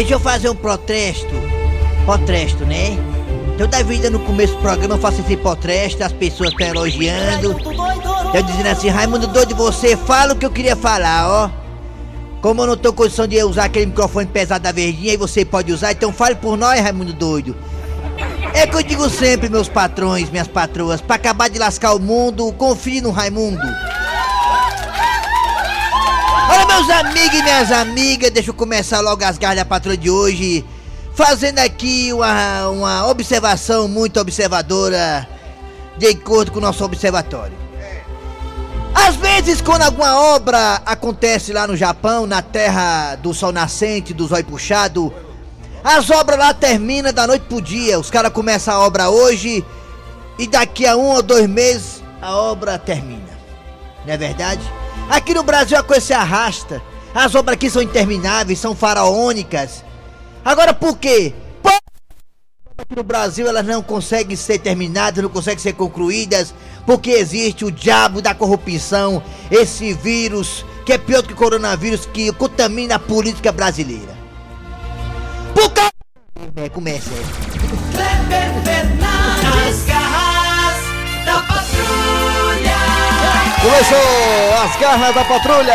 Deixa eu fazer um protesto. Protesto, né? Toda vida no começo do programa eu faço esse protesto, as pessoas estão elogiando. Eu dizendo assim, Raimundo doido, você fala o que eu queria falar, ó. Como eu não tô condição de usar aquele microfone pesado da verdinha e você pode usar, então fale por nós, Raimundo doido. É que eu digo sempre, meus patrões, minhas patroas, pra acabar de lascar o mundo, confie no Raimundo. Meus amigos e minhas amigas, deixa eu começar logo as garras da patroa de hoje, fazendo aqui uma, uma observação muito observadora, de acordo com o nosso observatório. Às vezes, quando alguma obra acontece lá no Japão, na terra do sol nascente, do zóio puxado, as obras lá terminam da noite pro dia. Os caras começam a obra hoje e daqui a um ou dois meses a obra termina. Não é verdade? Aqui no Brasil a coisa se arrasta. As obras aqui são intermináveis, são faraônicas. Agora por quê? Aqui no Brasil elas não conseguem ser terminadas, não conseguem ser concluídas, porque existe o diabo da corrupção, esse vírus que é pior do que o coronavírus que contamina a política brasileira. Por causa. É, começa. Kleber Fernandes, Começou as garras da patrulha!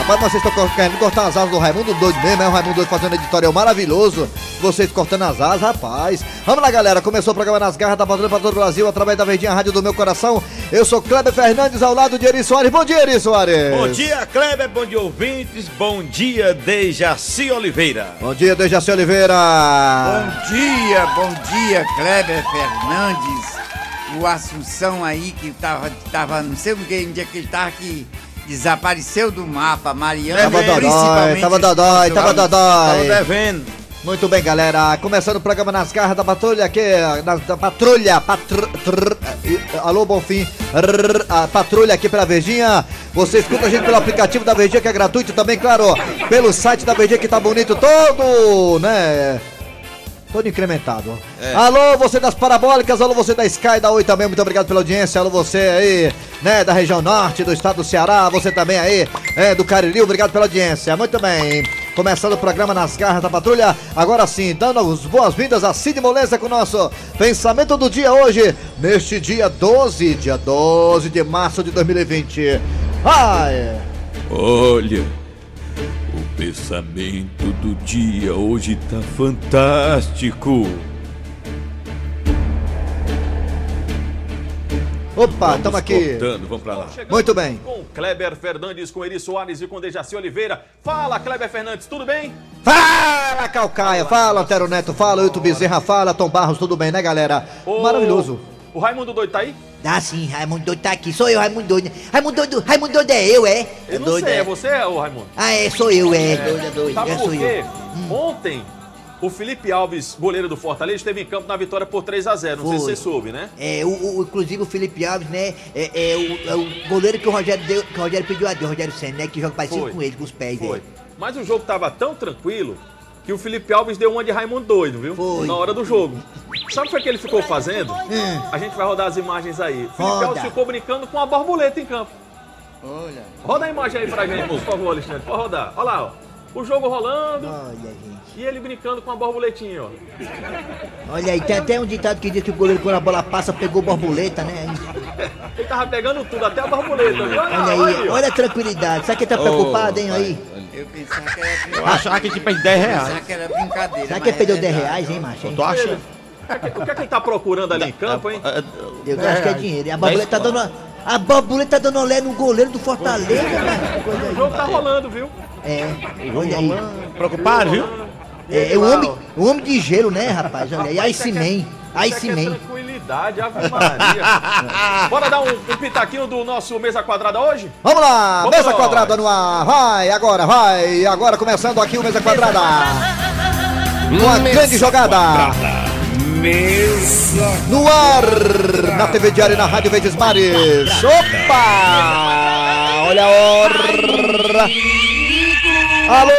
Rapaz, mas vocês estão querendo cortar as asas do Raimundo Doido mesmo, é o Raimundo Doido fazendo um editorial maravilhoso. Vocês cortando as asas, rapaz. Vamos lá, galera. Começou o programa Nas Garras da Patrulha para todo o Brasil, através da Verdinha Rádio do Meu Coração. Eu sou Kleber Fernandes, ao lado de Eri Soares. Bom dia, Eri Soares. Bom dia, Kleber. Bom dia, ouvintes. Bom dia, Dejaci Oliveira. Bom dia, Dejaci Oliveira. Bom dia, bom dia, Kleber Fernandes. O Assunção aí que tava, tava não sei o que, um dia que ele tava que desapareceu do mapa, Mariana. Tava dodói, principalmente tava dodói, tava Tava dodói. devendo. Muito bem, galera. Começando o programa Nas Garras da Patrulha aqui, na, da Patrulha. Patr, trr, eh, alô, Bonfim. A Patrulha aqui pela Verdinha. Você escuta a gente pelo aplicativo da Verdinha, que é gratuito também, claro. Pelo site da Verdinha, que tá bonito todo, né? Todo incrementado. Alô, você das parabólicas, alô, você da Sky, da Oi também, muito obrigado pela audiência. Alô, você aí, né, da região norte do estado do Ceará, você também aí, é, do Cariri, obrigado pela audiência. Muito bem. Começando o programa Nas Garras da Patrulha, agora sim, dando as boas-vindas a Cid Moleza com o nosso pensamento do dia hoje, neste dia 12, dia 12 de março de 2020. Ai! Olha, pensamento do dia hoje tá fantástico. Opa, estamos aqui. Cortando, vamos pra lá. Muito bem. Com Kleber Fernandes, com Eri Soares e com Dejaci Oliveira. Fala, Kleber Fernandes, tudo bem? Fala, Calcaia, fala, Antero Neto, fala, Euto Bezerra, fala, Tom Barros, tudo bem, né, galera? Ô, Maravilhoso. O Raimundo Doido tá aí? Ah, sim, Raimundo doido tá aqui. Sou eu, Raimundo doido. Raimundo doido, Raimundo doido é eu, é? Eu não doido, sei, é? é você, ô Raimundo? Ah, é, sou eu, é. Doido, é doido. Sabe É, por quê? eu. Ontem, o Felipe Alves, goleiro do Fortaleza, esteve em campo na vitória por 3x0. Não sei se Foi. você soube, né? É, o, o- inclusive o Felipe Alves, né? É, é o, é o goleiro que o Rogério deu, que o Rogério pediu a Deus, o Rogério Senna, né? Que joga parecido Foi. com ele, com os pés, Foi. né? Mas o jogo tava tão tranquilo que o Felipe Alves deu uma de Raimundo doido, viu? Foi. Na hora do jogo. Sabe o que foi que ele ficou fazendo? Hum. A gente vai rodar as imagens aí. O. Alves ficou brincando com a borboleta em campo. Olha. Roda a imagem aí pra gente, por favor, Alexandre. Pode rodar. Olha lá, ó. O jogo rolando Olha, gente. e ele brincando com a borboletinha, ó. Olha aí, tem até um ditado que diz que o goleiro quando a bola passa pegou borboleta, né? Ele tava pegando tudo, até a borboleta, viu? Olha aí, olha a tranquilidade. Sabe que ele tá preocupado, hein, aí? Eu pensava que era, Eu achava que tipo 10 reais. pensava que era brincadeira. Será que perdeu é 10 verdade. reais, hein, macho? hein? Tu acha? O que, é que- o que é que ele tá procurando ali em campo, hein? Eu acho que é dinheiro. E a borboleta tá dando. A borboleta tá dando olé no goleiro do Fortaleza. Coisa O jogo tá rolando, viu? É, olha aí. Preocupado, viu? É, é o homem, o homem de gelo, né, rapaz? Olha aí. Ice Man. Ice é Man. tranquilidade, Ave Maria. Bora dar um, um pitaquinho do nosso Mesa Quadrada hoje? Vamos lá, Vamos mesa nós. quadrada no ar, vai, agora, vai, agora começando aqui o mesa quadrada. Uma grande jogada. Mesa. No ar, na TV Diário e na Rádio Verdes Mares. Opa! Olha a hora. Alô?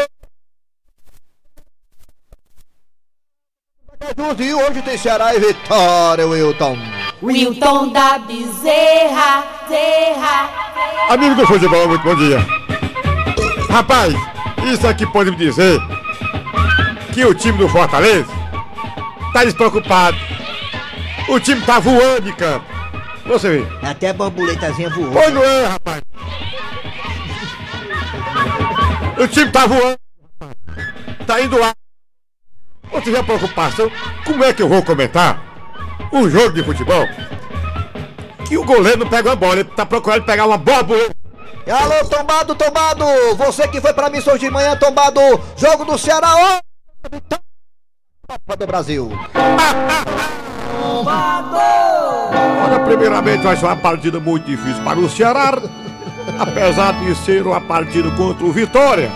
E hoje tem Ceará e Vitória, Wilton. Wilton da Bezerra, Zerra. Amigo do futebol, muito bom dia. Rapaz, isso aqui pode me dizer que o time do Fortaleza tá despreocupado. O time tá voando de campo. Você vê. Até a borboletazinha voou. Pois não é, rapaz. O time tá voando. Tá indo lá. Você já preocupação? Como é que eu vou comentar um jogo de futebol? Que o goleiro não pega uma bola, ele tá procurando pegar uma borboleta. Alô, tombado, tombado! Você que foi pra hoje de manhã, tombado! Jogo do Ceará, ó! Copa do Brasil! Olha, primeiramente vai ser uma partida muito difícil para o Ceará, apesar de ser uma partida contra o Vitória.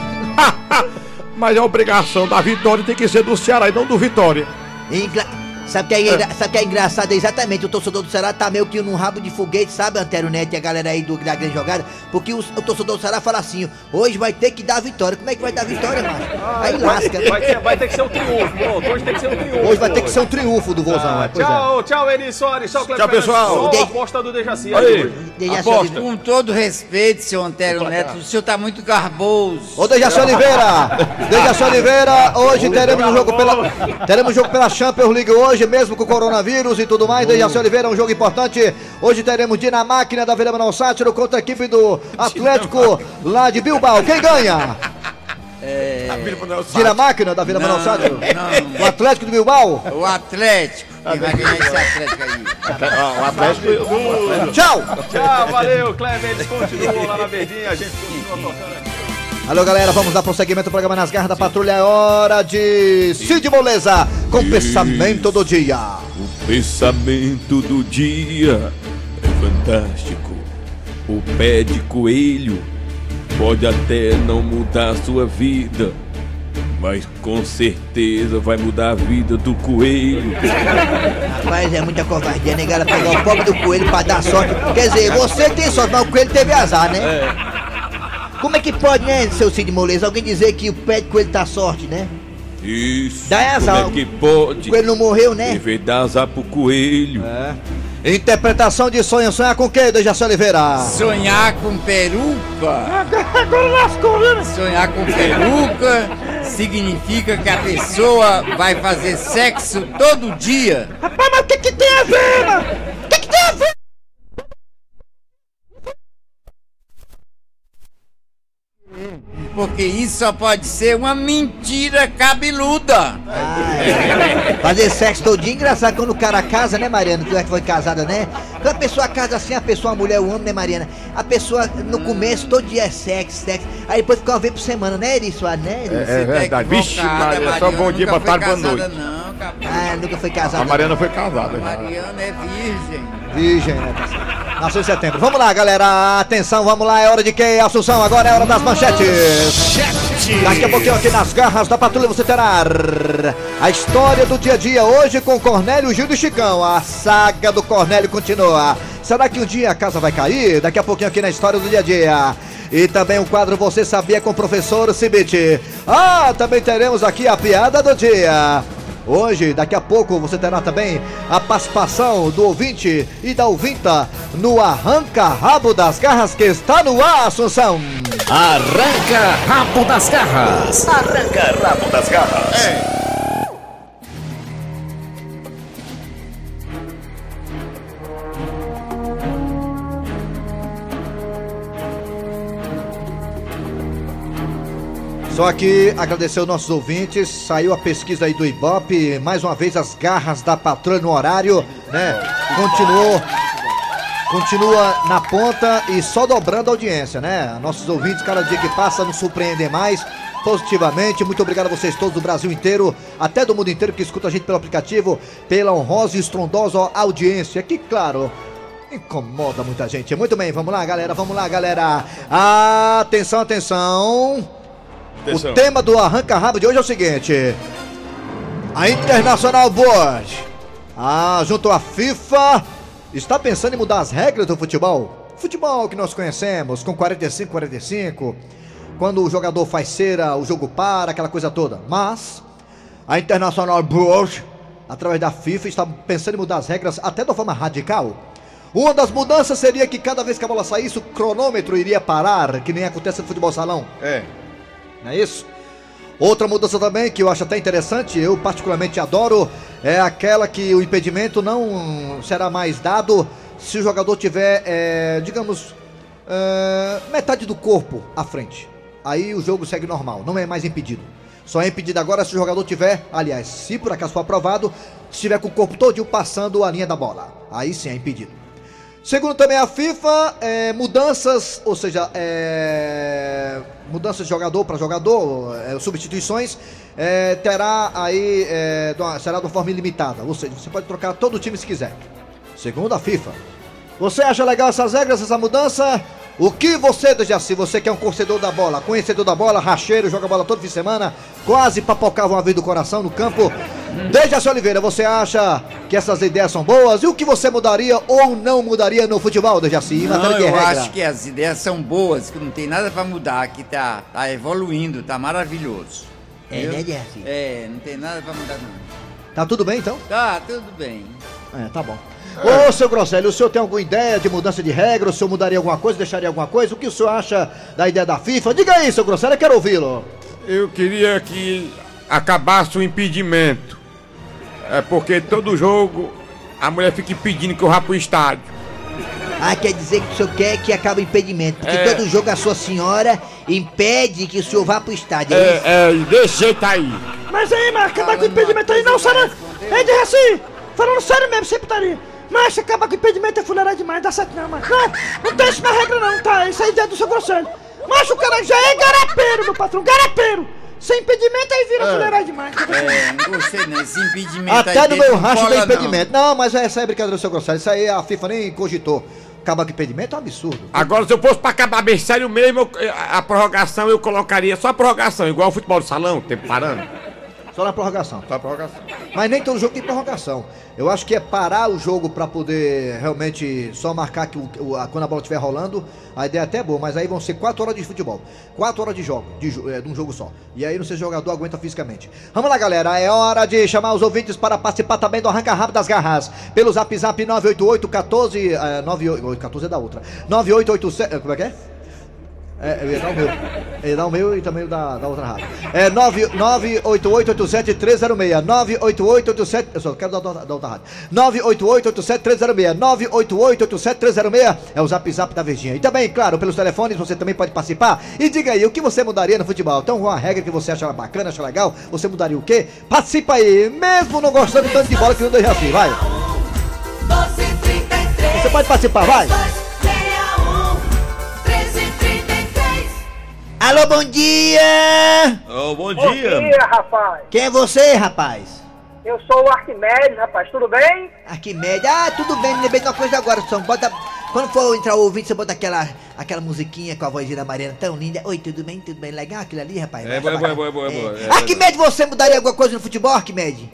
Mas a obrigação da vitória tem que ser do Ceará e não do Vitória. Engra- Sabe o que, é engra- sabe que é engraçado? É exatamente, o torcedor do Ceará tá meio que num rabo de foguete, sabe, Antero Neto e a galera aí do, da grande jogada? Porque o, o torcedor do Ceará fala assim, hoje vai ter que dar vitória. Como é que vai dar vitória, macho? Aí lasca. Vai ter, vai ter que ser um triunfo. Pronto, hoje tem que ser um triunfo. Hoje vai ter que ser um triunfo do Vozão, Ah, é, pois é. tchau, tchau, Eri Soares. Tchau, Cleber Tchau, pessoal. Só De- aposta do Dejaci. Aí. Dejaci Aposta. Com todo respeito, senhor Antero Neto, o senhor tá muito garboso. Ô Dejaci Oliveira! Dejaci Oliveira, hoje teremos um jogo pela. Teremos jogo pela Champions League hoje, mesmo com o coronavírus e tudo mais. Dejaci Oliveira, um jogo importante. Hoje teremos Dinamáquina da Vila Manuel Sátiro contra a equipe do Atlético lá de Bilbao. Quem ganha? Dinamáquina da Vila Manuel Sátiro? não. O Atlético de Bilbao? O Atlético, que vai ganhar esse Atlético aí. O Atlético. Tchau! Tchau, valeu, Cleber. Eles continuam lá na verdinha. A gente continua tocando aqui. Alô galera, vamos dar prosseguimento ao programa Nas Garras da Patrulha. É hora de Cid Moleza com o pensamento do dia. O pensamento do dia é fantástico. O pé de coelho pode até não mudar a sua vida, mas com certeza vai mudar a vida do coelho. Rapaz, é muita covardia, negada pegar o pobre do coelho pra dar sorte. Quer dizer, você tem sorte, mas o coelho teve azar, né? Como é que pode, né, seu Cid Moleza, alguém dizer que o pé de coelho tá sorte, né? Isso. Dá azar. Como é que pode? O coelho não morreu, né? Em vez de dar azar pro coelho. Interpretação de sonho. Sonhar com quem, Dejaci Oliveira? Sonhar com peruca. Sonhar com peruca significa que a pessoa vai fazer sexo todo dia. Rapaz, mas o que, que tem a ver, mano? O que, que tem a ver? Porque isso só pode ser uma mentira cabeluda. Fazer sexo todinho, engraçado quando o cara casa, né, Mariana? Tu é que foi casada, né? Quando a pessoa casa assim, a pessoa, a mulher, o homem, né, Mariana? A pessoa, no começo, todo dia é sexo, sexo. Aí depois fica uma vez por semana, né, Eri Soares, né, Eri? É tá verdade. Vixe, equivocada, Maria, só bom dia, boa tarde, boa noite. Não, capaz. Ah, nunca foi casada. A Mariana foi casada. A Mariana é virgem. Virgem, né? Nasceu em setembro. Vamos lá, galera. Atenção, vamos lá. É hora de quem? Assunção, agora é hora das manchetes. Daqui a pouquinho aqui nas garras da patrulha você terá a história do dia a dia hoje com Cornélio, Gil e Chicão. A saga do Cornélio continua. Será que um dia a casa vai cair? Daqui a pouquinho aqui na história do dia a dia. E também o quadro Você Sabia com o professor Cibite. Ah, também teremos aqui a piada do dia. Hoje, daqui a pouco, você terá também a participação do ouvinte e da ouvinta no Arranca Rabo das Garras que está no ar, Assunção. Arranca rabo das garras. Arranca rabo das garras. Só que agradecer aos nossos ouvintes, saiu a pesquisa aí do Ibope, mais uma vez as garras da patrulha no horário, né? Continuou, continua na ponta e só dobrando a audiência, né? Nossos ouvintes, cada dia que passa, nos surpreendem mais positivamente. Muito obrigado a vocês todos do Brasil inteiro, até do mundo inteiro que escuta a gente pelo aplicativo, pela honrosa e estrondosa audiência, que claro, incomoda muita gente. Muito bem, vamos lá, galera, vamos lá, galera. Atenção, atenção. Atenção. O tema do arranca-rabo de hoje é o seguinte: a International Board, ah, junto à FIFA, está pensando em mudar as regras do futebol. Futebol que nós conhecemos, com 45, 45, quando o jogador faz cera, o jogo para, aquela coisa toda. Mas a International Board, através da FIFA, está pensando em mudar as regras até de uma forma radical. Uma das mudanças seria que cada vez que a bola saísse, o cronômetro iria parar, que nem acontece no futebol salão. É. Não é isso? Outra mudança também que eu acho até interessante, eu particularmente adoro, é aquela que o impedimento não será mais dado se o jogador tiver, é, digamos, é, metade do corpo à frente. Aí o jogo segue normal, não é mais impedido. Só é impedido agora se o jogador tiver, aliás, se por acaso for aprovado, se tiver com o corpo todo passando a linha da bola. Aí sim é impedido. Segundo também a FIFA, é, mudanças, ou seja, é, mudanças de jogador para jogador, é, substituições, é, terá aí, é, será de uma forma ilimitada. Ou seja, você pode trocar todo o time se quiser. Segundo a FIFA. Você acha legal essas regras, essa mudança? O que você, Dejaci, você que é um torcedor da bola, conhecedor da bola, racheiro, joga bola todo fim de semana, quase papocava uma vez do coração no campo. Dejaci Oliveira, você acha que essas ideias são boas? E o que você mudaria ou não mudaria no futebol, Dejaci, Não, matéria de eu regra? acho que as ideias são boas, que não tem nada pra mudar, que tá, tá evoluindo, tá maravilhoso. É, né, Jersey? É, não tem nada pra mudar não. Tá tudo bem então? Tá, tudo bem. É, tá bom. Ô, seu Grosselio, o senhor tem alguma ideia de mudança de regra? O senhor mudaria alguma coisa, deixaria alguma coisa? O que o senhor acha da ideia da FIFA? Diga aí, seu Grosselio, eu quero ouvi-lo. Eu queria que acabasse o impedimento. É porque todo jogo a mulher fica impedindo que eu vá pro estádio. Ah, quer dizer que o senhor quer que acabe o impedimento. Porque É. todo jogo a sua senhora impede que o senhor vá pro estádio. É? É, é, desse jeito aí. Mas aí, mas acabar com o impedimento aí não, Sara. Ei, de assim, falando sério mesmo, sem putaria. Mas acabar com o impedimento é fuleirar demais, dá certo não, mano. Não, não tem isso na regra não, tá? Isso é ideia do seu conselho. Mas o cara já é garapeiro, meu patrão, garapeiro. Sem impedimento aí vira fuleirar demais. É, não gostei não, esse impedimento Até aí no meu não racho tem não. impedimento. Não, mas essa é brincadeira do seu Grosselio. Isso aí a FIFA nem cogitou. Acabar com impedimento é um absurdo. Agora, se eu fosse pra acabar bem sério mesmo, eu- a, a prorrogação eu colocaria só a prorrogação, igual o futebol de salão, tempo parando. Só na prorrogação. Só a prorrogação. Mas nem todo jogo tem prorrogação. Eu acho que é parar o jogo pra poder realmente só marcar que o, a- quando a bola estiver rolando. A ideia até é boa, mas aí vão ser 4 horas de futebol. 4 horas de jogo, de, é, de um jogo só. E aí não sei se o jogador aguenta fisicamente. Vamos lá, galera. É hora de chamar os ouvintes para participar também do Arranca Rápido das Garras. Pelo zap zap 988 14. É, 98, 14 é da outra. 9887. Como é que é? É, eu ia dar o meu. Eu ia dar o meu e também o da, da outra rádio. É 98887-306. 98887. Eu só quero dar da, da outra rádio. 98887-306. 98887-306 é o zap zap da Verdinha. E também, claro, pelos telefones você também pode participar. E diga aí, o que você mudaria no futebol? Então, uma regra que você acha bacana, acha legal, você mudaria o quê? Participa aí, mesmo não gostando tanto de bola que não deixa assim, vai. 1233 Você pode participar, vai. Alô, bom dia! Ô, bom Bom dia. dia, rapaz. Quem é você, rapaz? Eu sou o Arquimedes, rapaz, tudo bem? Arquimedes. Ah, tudo bem, me lembrei de uma coisa agora, só bota. Quando for entrar o ouvinte, você bota aquela, aquela musiquinha com a vozinha da Mariana tão linda. Oi, tudo bem? Tudo bem? Legal aquilo ali, rapaz? É, boa, boa, boa, boa, boa. É, Arquimedes, você mudaria alguma coisa no futebol, Arquimedes?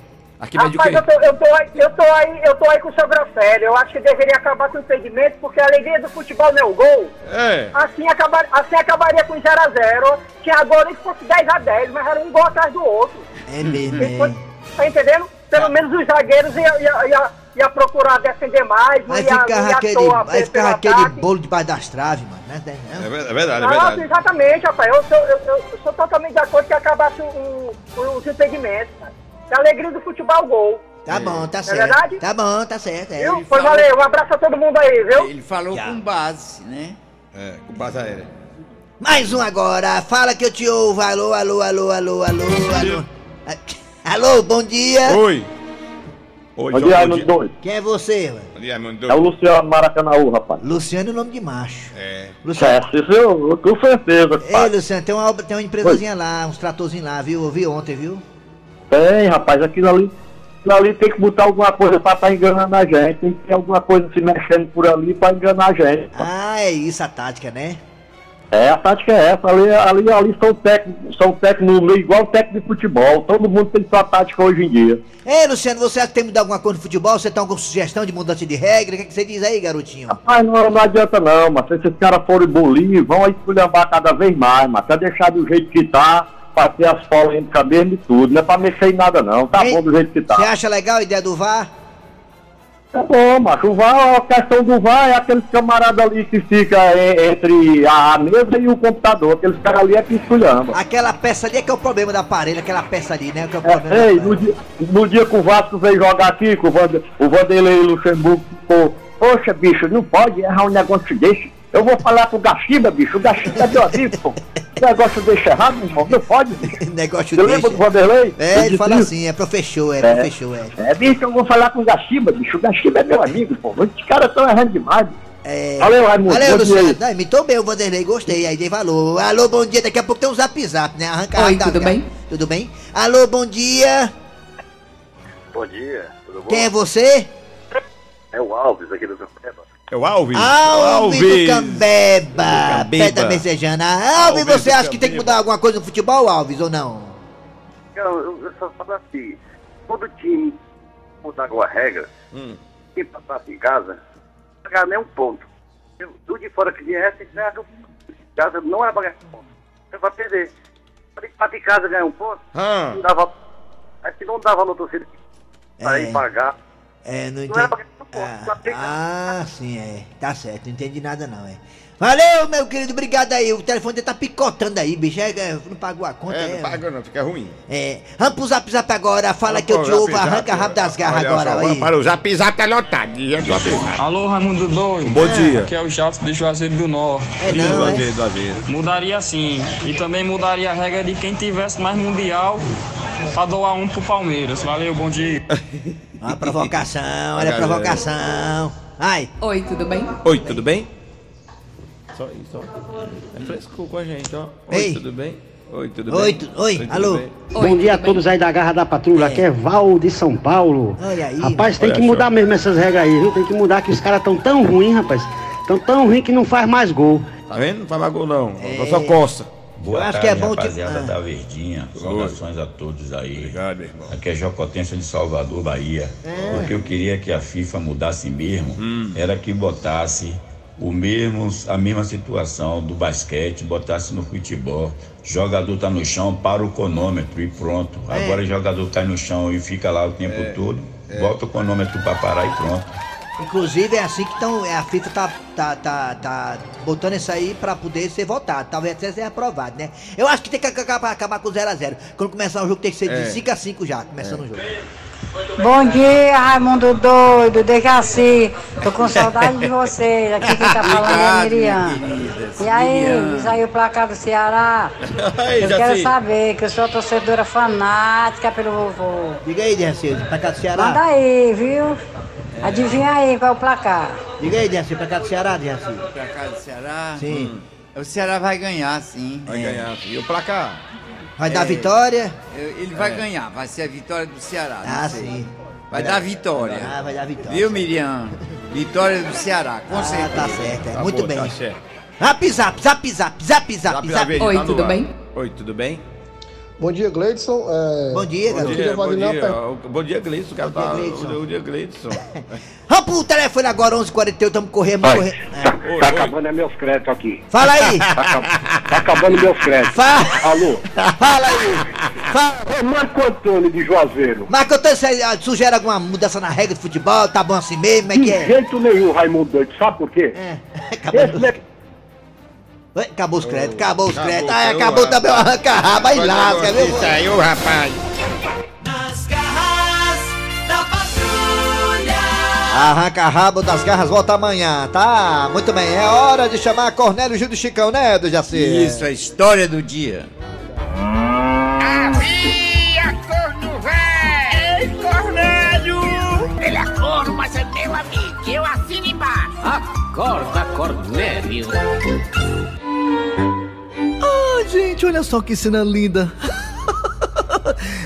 Aqui mede o Rapaz, eu tô, eu, tô, aí- eu, tô aí, eu tô aí com o seu Grosselio. Eu acho que deveria acabar com o impedimento, porque a alegria do futebol não é o gol. É. Assim, acabar, assim acabaria com 0x0. Tinha agora que fosse 10x10, mas era um gol atrás do outro. É mesmo, Depois, é. tá entendendo? Pelo menos os zagueiros iam ia, ia, ia procurar defender mais, não não ficava ia aquele, toa ficava pelo aquele ataque. bolo debaixo das traves, mano. Não é dez, não. É ver- é verdade, é Ah, verdade. exatamente, rapaz. Eu sou, eu, eu- eu sou totalmente de acordo que acabasse os impedimentos. Cara. Que a alegria do futebol é gol. Tá bom, tá certo. verdade? Tá bom, tá certo. É. Viu? Pois valeu, um abraço a todo mundo aí, viu? Ele falou Já. com base, né? É, com base aérea. Mais um agora. Fala que eu te ouvo. Alô, alô, alô, alô, alô, alô. Alô, bom dia. Oi. Oi, Bom João, dia, bom Raimundo dia. Doido. Quem é você, mano? Bom dia, Raimundo É o Doido. Luciano Maracanãú, rapaz. Luciano é o nome de macho. É. Luciano. É, isso eu, com certeza, Ei. Luciano, tem uma, tem uma empresazinha lá, uns tratorzinhos lá, viu? Eu vi ontem, viu? Tem, rapaz, aquilo ali, aquilo ali tem que botar alguma coisa pra estar enganando a gente. Tem que ter alguma coisa se mexendo por ali pra enganar a gente. Ah, é isso a tática, né? É, a tática é essa. Ali, ali, ali são técnicos, são técnicos igual técnico de futebol. Todo mundo tem sua tática hoje em dia. Ei, Luciano, você acha que tem que mudar alguma coisa no futebol? Você tem alguma sugestão de mudança de regra? O que, é que você diz aí, garotinho? Mas não, não adianta não, mas se esses caras forem bolir, vão esculhambar cada vez mais, mas pra deixar do jeito que tá, ter as folgas entre cabelo e tudo, não é pra mexer em nada não, tá Hein? bom do jeito que Você tá. acha legal a ideia do VAR? É bom, macho. O VAR, a questão do VAR é aqueles camaradas ali que fica e- entre a mesa e o computador. Aqueles caras ali é que esculhamba. Aquela peça ali é que é o problema do aparelho, aquela peça ali, né? Que é o problema É, ei, no dia, no dia que o Vasco veio jogar aqui, que o, Vander, o Vanderlei Luxemburgo ficou, poxa, bicho, não pode errar um negócio desse. Eu vou falar com o Gaxiba, bicho. O Gaxiba é meu amigo, pô. O negócio deixa errado, meu irmão. Não pode, bicho. negócio Você lembra do. Vanderlei? É, ele disse fala isso? assim, é professor, é, É. professor, é. É, bicho, eu vou falar com o Gaxiba, bicho. O Gaxiba é meu amigo, pô. Os caras estão errando demais. bicho. É. Valeu, Raimundo. Valeu, Luciano. Não, imitou bem o Vanderlei, gostei. Aí dei valor. Alô, bom dia. Daqui a pouco tem um zap zap, né? Arranca Oi, tudo bem? Tudo bem? Alô, bom dia. Bom dia, tudo bom? Quem é você? É o Alves aqui do Campeonato. É o Alves. Alves do Alves. Cambeba. Cambeba. Pé da Messejana. Alves, Alves você do acha que tem que Cambeba. mudar alguma coisa no futebol, Alves, ou não? Eu, eu só falo assim, todo time mudar alguma regra, Hum. quem passasse em casa, não ganhar nem um ponto. Eu- Do de fora que tem que ganhar um ponto. Em casa não é pra ganhar um ponto. Você vai perder. Para empate em casa ganhar um ponto, Ah. não dava. Aí se não dava torcida para É. ir pagar. É, não Não era pra que- Ah, sim, é. Tá certo, não entendi nada não, é. Valeu, meu querido, obrigado aí. O telefone dele tá picotando aí, bicho. É, é, não pagou a conta, É, é. não paga não, fica ruim. É. Vamos pro zap zap agora, fala Vamos que eu te ouvo, arranca rápido das garras Olha agora. só, aí. Para o zap zap tá lotado. Zap zap. Alô, Raimundo Doido. Bom dia. Aqui é o Jato de Juazeiro do Norte. É não, Do é? aveiro, do aveiro. Mudaria sim. E também mudaria a regra de quem tivesse mais mundial pra doar um pro Palmeiras. Valeu, bom dia. Uma provocação, olha a provocação. Ai, Oi, tudo bem? Oi, tudo bem? Só isso, ó. É fresco com a gente, ó. Oi, Ei. tudo bem? Oi, tudo Oi, bem? oi, tudo alô? bem? Oi, Bom dia a tudo bem? todos aí da Garra da Patrulha, aqui é Val de São Paulo. olha aí. Rapaz, tem Olha que mudar mesmo essas regras aí, viu? Tem que mudar que os caras tão tão ruins, rapaz. Tão tão ruins que não faz mais gol. Tá vendo? Não faz gol não. É. Só coça. Eu acho que é bom rapaziada Ah. da Verdinha. Saudações a todos aí. Obrigado, meu irmão. Aqui é Jocotência de Salvador, Bahia. É. O que eu queria que a FIFA mudasse mesmo Hum. era que botasse o mesmo, a mesma situação do basquete, botasse no futebol. Jogador tá no chão, para o cronômetro e pronto. É. Agora o jogador cai no chão e fica lá o tempo todo, bota o cronômetro para parar e pronto. Inclusive é assim que tão, é, a FIFA tá, tá, tá, tá botando isso aí pra poder ser votado. Talvez até ser aprovado, né? Eu acho que tem que acabar, acabar com 0x0. Quando começar o jogo tem que ser É. de 5x5 já, começando o jogo. Bom dia, Raimundo Doido, Dejaci. Tô com saudade de vocês. Aqui quem tá falando é Miriam. E aí, aí o placar do Ceará. Aí, Eu quero saber que eu sou torcedora fanática pelo vovô. Diga aí, Dercil, pra cá do Ceará. Manda aí, viu? Adivinha aí qual é o placar. Diga aí, pra cá do Ceará. Pra cá do Ceará? Sim. O Ceará vai ganhar, sim. Vai É. ganhar. E o placar? Vai dar É. vitória? Eu- Ele vai ganhar, vai ser a vitória do Ceará. não Ah, sei. sim. Vai dar vitória. Ah, vai dar vitória. Viu, Miriam? Vitória do Ceará, com Ah, certeza. tá certo, é. Tá Muito bom, bem. Tá certo. Zap, zap, zap, zap, zap, zap, Zap, zap. zap, Oi, tá tudo ar. bem? Oi, tudo bem? Bom dia, Gleidson. É, Bom dia, Bom dia, bom dia. Bom dia, Gleidson. O cara Bom dia, tá... Gleidson. Bom dia, Gleidson. Vamos pro telefone agora, 11h48, estamos correndo, vamos correr. É. Tá, Oi, tá oi. acabando é meus créditos aqui. Fala aí, Tá, tá acabando meus créditos. fala, Alô? fala aí. Fala. É Marco Antônio de Juazeiro. Marco Antônio, você ah, sugere alguma mudança na regra de futebol? Tá bom assim mesmo? Como é De que é? jeito nenhum, Raimundo Doido. Sabe por quê? É. Esse Acabou, ne- Oi, acabou os créditos, acabou os créditos. Ah, acabou também o arranca-raba, aí lasca, viu? Isso aí, ô rapaz. Nas garras da patrulha. Arranca-rabo das garras volta amanhã, tá? Muito bem, é hora de chamar Cornélio Gil do Chicão, né, do Jaci? Isso, a história do dia. Havia corno velho. Ei, Cornélio. Ele é corno, mas é meu amigo. Eu assino embaixo. Acorda, Cornélio. Gente, olha só que cena linda.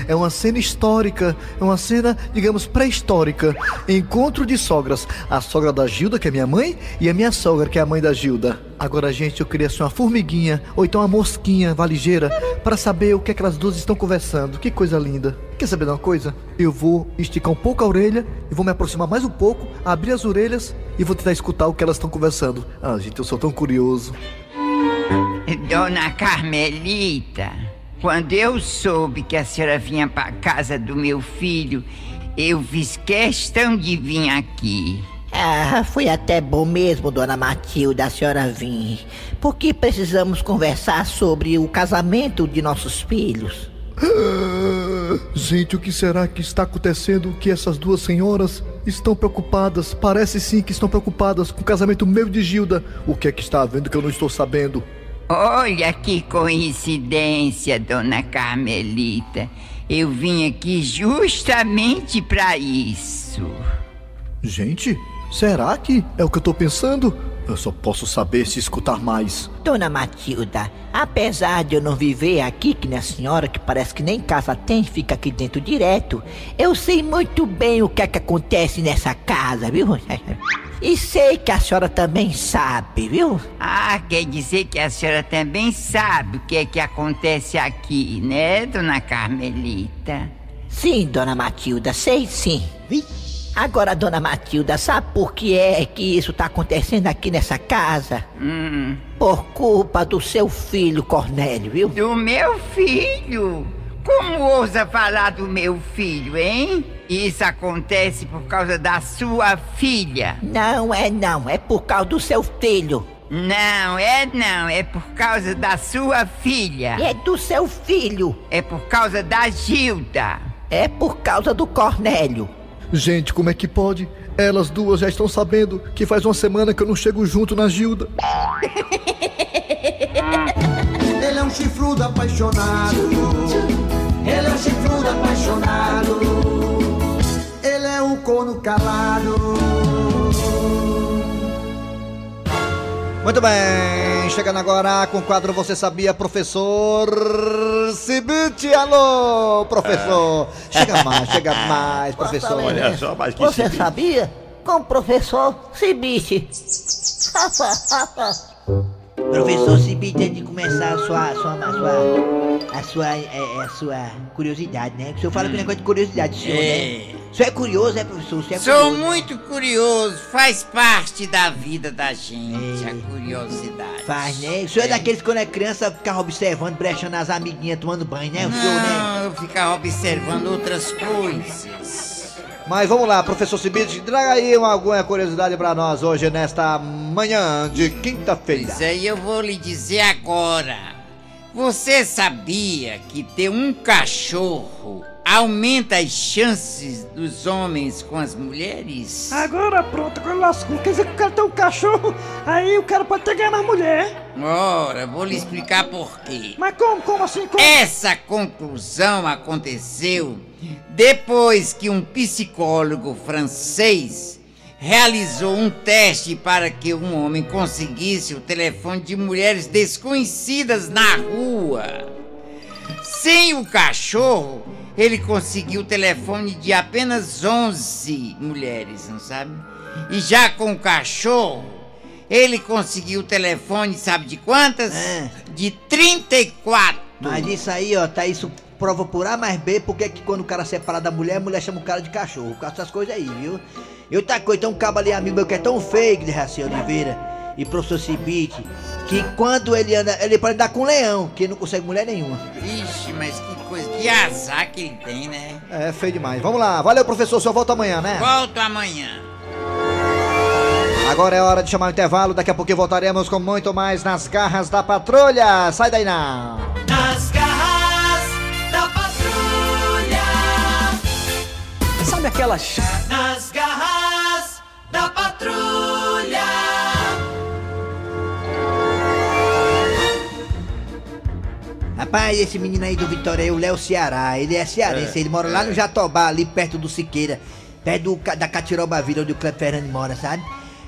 É uma cena histórica, é uma cena, digamos, pré-histórica. Encontro de sogras. A sogra da Gilda, que é minha mãe, e a minha sogra, que é a mãe da Gilda. Agora, gente, eu queria ser uma formiguinha, ou então uma mosquinha valigeira, para saber o que aquelas duas estão conversando. Que coisa linda. Quer saber de uma coisa? Eu vou esticar um pouco a orelha, e vou me aproximar mais um pouco, abrir as orelhas, e vou tentar escutar o que elas estão conversando. Ah, gente, eu sou tão curioso. Dona Carmelita, quando eu soube que a senhora vinha para casa do meu filho, Eu fiz questão de vir aqui. Ah, foi até bom mesmo, dona Matilda, a senhora vir. Porque precisamos conversar sobre o casamento de nossos filhos. Gente, o que será que está acontecendo que essas duas senhoras estão preocupadas? Parece sim que estão preocupadas com o casamento meu de Gilda. O que é que está havendo que eu não estou sabendo? Olha que coincidência, dona Carmelita. Eu vim aqui justamente para isso. Gente, será que é o que eu tô pensando? Eu só posso saber se escutar mais. Dona Matilda, apesar de eu não viver aqui, que nem a senhora, que parece que nem casa tem, fica aqui dentro direto, eu sei muito bem o que é que acontece nessa casa, viu? E sei que a senhora também sabe, viu? Ah, quer dizer que a senhora também sabe o que é que acontece aqui, né, dona Carmelita? Sim, dona Matilda, sei sim. Agora, dona Matilda, sabe por que é que isso tá acontecendo aqui nessa casa? Hum. Por culpa do seu filho, Cornélio, viu? Do meu filho? Como ousa falar do meu filho, hein? Isso acontece por causa da sua filha. Não é não, é por causa do seu filho. Não, é não, é por causa da sua filha. É do seu filho. É por causa da Gilda. É por causa do Cornélio. Gente, como é que pode? Elas duas já estão sabendo que faz uma semana que eu não chego junto na Gilda. Ele é um chifrudo apaixonado. Ele é um chifrudo apaixonado. Ele é um corno calado. Muito bem, chegando agora com o quadro Você Sabia, professor Cibite. Alô, professor. Chega mais, chega mais, professor. Olha só, mas que Você cibite. sabia? Com o professor Cibite. Professor Cibite, antes de começar a sua, a sua, a sua, a sua, é, a sua curiosidade, né? O senhor fala com negócio de curiosidade, senhor, É. né? O senhor é curioso, é, professor? É Sou curioso. muito curioso, faz parte da vida da gente, a curiosidade. Faz, né? O senhor é daqueles que quando é criança ficava observando, brechando as amiguinhas tomando banho, né? O senhor, né? Não, eu ficava observando outras coisas. Mas vamos lá, professor Cibite, traga aí uma, alguma curiosidade pra nós hoje nesta manhã de quinta-feira. Isso aí eu vou lhe dizer agora. Você sabia que ter um cachorro aumenta as chances dos homens com as mulheres? Agora pronto, agora lascou. Quer dizer que o cara tem um cachorro, aí o cara pode até ganhar mais mulher. Ora, vou lhe explicar por quê. Mas como, como assim? Como? Essa conclusão aconteceu depois que um psicólogo francês realizou um teste para que um homem conseguisse o telefone de mulheres desconhecidas na rua. Sem o cachorro, ele conseguiu o telefone de apenas 11 mulheres, não sabe? E já com o cachorro, ele conseguiu o telefone, sabe de quantas? De 34. Mas isso aí, ó, tá isso prova por A mais B, porque que quando o cara separa da mulher, a mulher chama o cara de cachorro. Por causa dessas coisas aí, viu? E outra coisa, tem um cabo ali, amigo meu, que é tão feio, de Raci Oliveira e professor Cibite, que quando ele anda, ele pode andar com um leão, que não consegue mulher nenhuma. Ixi, mas que coisa, que azar que ele tem, né? É, feio demais. Vamos lá, valeu, professor, senhor volta amanhã, né? Volto amanhã. Agora é hora de chamar o intervalo, daqui a pouquinho voltaremos com muito mais nas garras da patrulha. Sai daí não. Nas Sabe aquela Nas garras da patrulha. Rapaz, esse menino aí do Vitória aí, o Léo Ceará, ele é cearense, É, ele mora lá é. no Jatobá, ali perto do Siqueira, perto do, da Catiroba Vila, onde o Cleber Fernandes mora, sabe?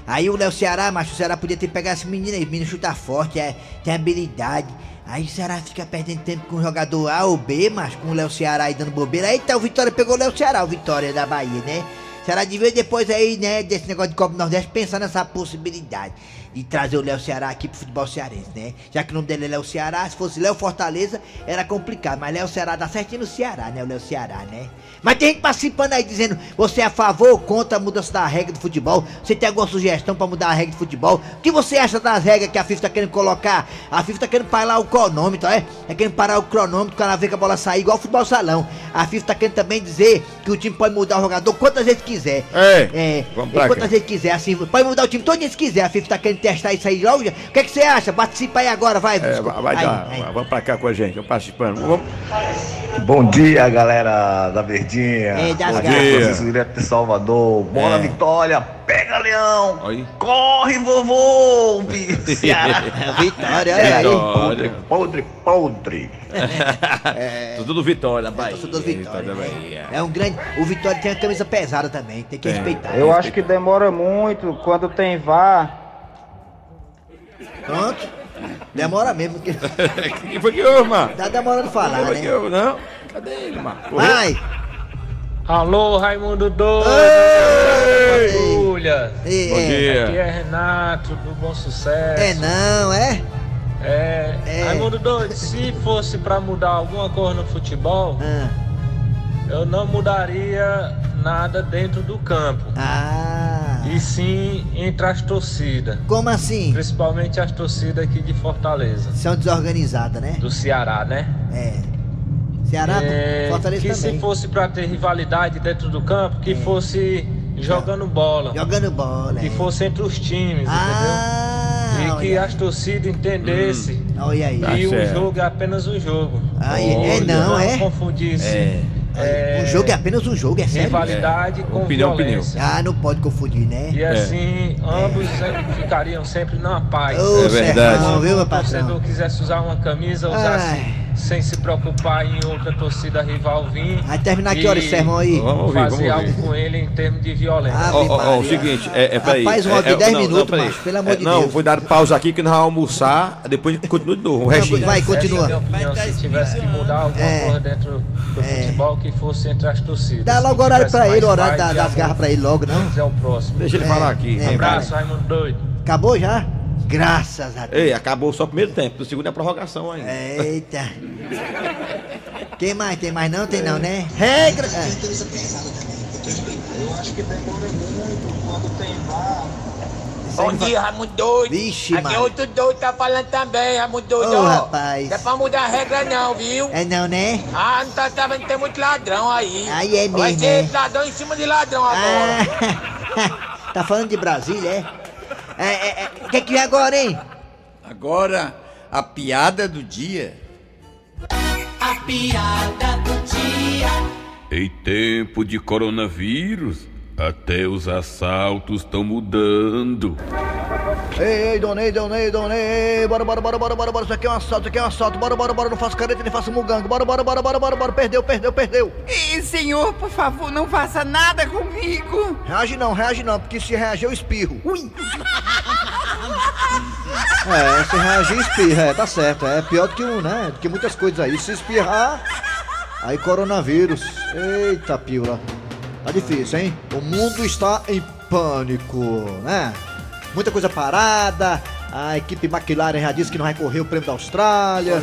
Aí o Léo Ceará, macho, o Ceará podia ter pegado esse menino aí, menino chuta forte, é, tem habilidade. Aí o Ceará fica perdendo tempo com o jogador A ou B, mas com o Léo Ceará aí dando bobeira. Tá, o Vitória pegou o Léo Ceará, o Vitória da Bahia, né? O Ceará devia depois aí, né, desse negócio de Copa Nordeste, pensar nessa possibilidade. De trazer o Léo Ceará aqui pro futebol cearense, né? Já que o nome dele é Léo Ceará, se fosse Léo Fortaleza, era complicado. Mas Léo Ceará dá certinho no Ceará, né? O Léo Ceará, né? Mas tem gente participando aí dizendo, você é a favor ou contra a mudança da regra do futebol? Você tem alguma sugestão pra mudar a regra do futebol? O que você acha das regras que a FIFA tá querendo colocar? A FIFA tá querendo parar o cronômetro, é? Tá querendo parar o cronômetro quando ela vê que a bola sair igual o futebol salão. A FIFA tá querendo também dizer que o time pode mudar o jogador quantas vezes quiser. É, É, vamos e pra quantas cá. vezes quiser, assim, pode mudar o time todo se quiser. A FIFA tá querendo testar isso aí logo. O que, é que você acha? Participa aí agora, vai. É, vai vai Aí, dar. aí. Vamos pra cá com a gente, vamos participando. Vamos. Bom dia, galera da Verdinha. É, das Bom dia, Francisco direto de Salvador. Bola É. Vitória, pega Leão. Corre, vovô. Ceará. Vitória, olha aí. Podre, podre, podre. Tudo do Vitória, Bahia. Tudo do Vitória. da Bahia. É um grande. O Vitória tem uma camisa pesada também, tem que respeitar. Eu acho que demora muito quando tem VAR. Pronto. Demora mesmo. Porque... que foi que houve, mano? Tá demorando falar, Que foi né? que houve, não? Cadê ele, mano? Vai! Alô, Raimundo Doido! Patrulha! Ei, Bom é. dia. Aqui é Renato do Bom Sucesso. É não, é? É. É. Raimundo Doido, se fosse pra mudar alguma cor no futebol, Ah. eu não mudaria nada dentro do campo. Ah. E sim entre as torcidas. Como assim? Principalmente as torcidas aqui de Fortaleza. São desorganizadas, né? Do Ceará, né? É. Ceará, É, Fortaleza que também. se fosse pra ter rivalidade dentro do campo, que fosse jogando bola. Jogando bola. Que é. fosse entre os times, Ah, entendeu? E que as torcidas entendessem Olha aí. que Tá o certo. jogo é apenas um jogo. Aí, é não, é? confundisse. É. é, Um jogo é apenas um jogo, é sério? Rivalidade com Opinião, violência. Ah, não pode confundir, né? E assim, ambos sempre ficariam sempre numa paz. Ô, É verdade. sertão, viu, meu Se o torcedor quisesse usar uma camisa, usasse sem se preocupar em outra torcida rival vir. Vai terminar que e hora esse sermão aí? Vamos ouvir, fazer vamos ouvir. algo com ele em termos de violência. Ó, ó, ó, o seguinte, é, é peraí. Rapaz, um é, áudio de é, 10 não, minutos, não, macho, pelo amor É, de não, Deus. vou dar pausa aqui que nós vamos almoçar, depois continua de novo. O Regina. vai, continua. É opinião, se tivesse que mudar alguma É. coisa dentro do futebol que fosse entre as torcidas. Dá logo horário pra ele, horário da- das garras pra ele logo, não? É o próximo. Deixa ele falar aqui. é, Um abraço, Raimundo Doido. Acabou já? Graças a Deus. Ei, acabou só o primeiro tempo, o segundo é a prorrogação ainda. Eita. Quem mais? Tem mais não? Tem não, né? Regra. É. Eu acho que demora muito quando tem VAR. Bom dia, Raimundo Doido. Vixe, Aqui é mano. outro doido tá falando também, Raimundo Doido. Ô, ó. rapaz. Não é pra mudar a regra não, viu? É não, né? Ah, não tá sabendo que tem muito ladrão aí. Aí é Vai mesmo, ser né? ladrão em cima de ladrão agora. tá falando de Brasília, é? É, é, é. O que é que vem agora, hein? Agora, a piada do dia. A piada do dia. Em tempo de coronavírus, até os assaltos estão mudando. Ei, ei, donei, donei, donei. Bora, bora, bora, bora, bora, bora. Isso aqui é um assalto, isso aqui é um assalto. Bora, bora, bora. Não faço careta nem faço mugango. Bora, bora, bora, bora, bora, bora. Perdeu, perdeu, perdeu. E, senhor, por favor, não faça nada comigo. Reage não, reage não, porque se reagir eu espirro. Ui. É, se reagir espirra, é, tá certo. É pior do que um, né? Do que muitas coisas aí. Se espirrar, aí coronavírus. Eita, pila. Tá difícil, hein? O mundo está em pânico, né? Muita coisa parada. A equipe McLaren já disse que não vai correr o prêmio da Austrália.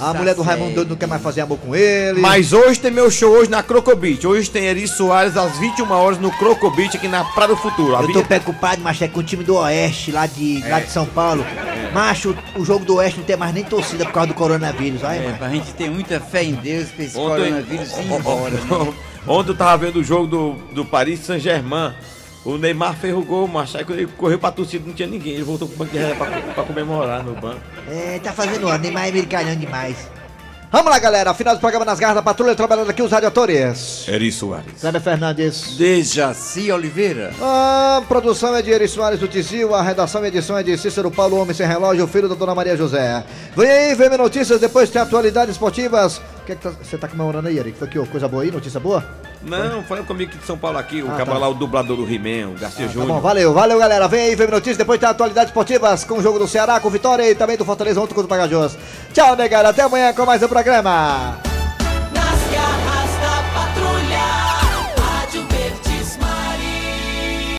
A mulher do Raimundo Doido não quer mais fazer amor com ele. Mas hoje tem meu show hoje na Crocobit. Hoje tem Eri Soares às 21 horas no Crocobit aqui na Praia do Futuro. Eu tô preocupado, macho, é com o time do Oeste, lá de, lá de São Paulo. Macho, o jogo do Oeste não tem mais nem torcida por causa do coronavírus, olha, É, macho. pra gente ter muita fé em Deus pra esse Ontem- coronavírus ir embora. né? Ontem eu tava vendo o jogo do, do Paris Saint-Germain. O Neymar fez o macho. Aí quando ele correu pra torcida, não tinha ninguém. Ele voltou pro banco de reserva pra, pra comemorar no banco. É, tá fazendo hora, Neymar é americano demais. Vamos lá, galera. Final do programa nas garras da patrulha, trabalhando aqui os radiadores. Eri Soares. Kleber Fernandes. Dejaci Oliveira. A produção é de Eri Soares do Tizil, a redação e edição é de Cícero Paulo Homem Sem Relógio, filho da Dona Maria José. Vem aí, vem notícias, depois tem atualidades esportivas. O que é que tá- você tá comemorando aí, Eri? Que foi que, ó, coisa boa aí, notícia boa? Não, falando comigo aqui de São Paulo aqui, o Ah, tá. lá, o dublador do He-Man, o Garcia Tá Júnior. bom, valeu, valeu, galera. Vem aí, vem notícias, depois tem atualidades esportivas com o jogo do Ceará, com vitória e também do Fortaleza ontem contra o Pagajós. Tchau, negada, até amanhã com mais um programa.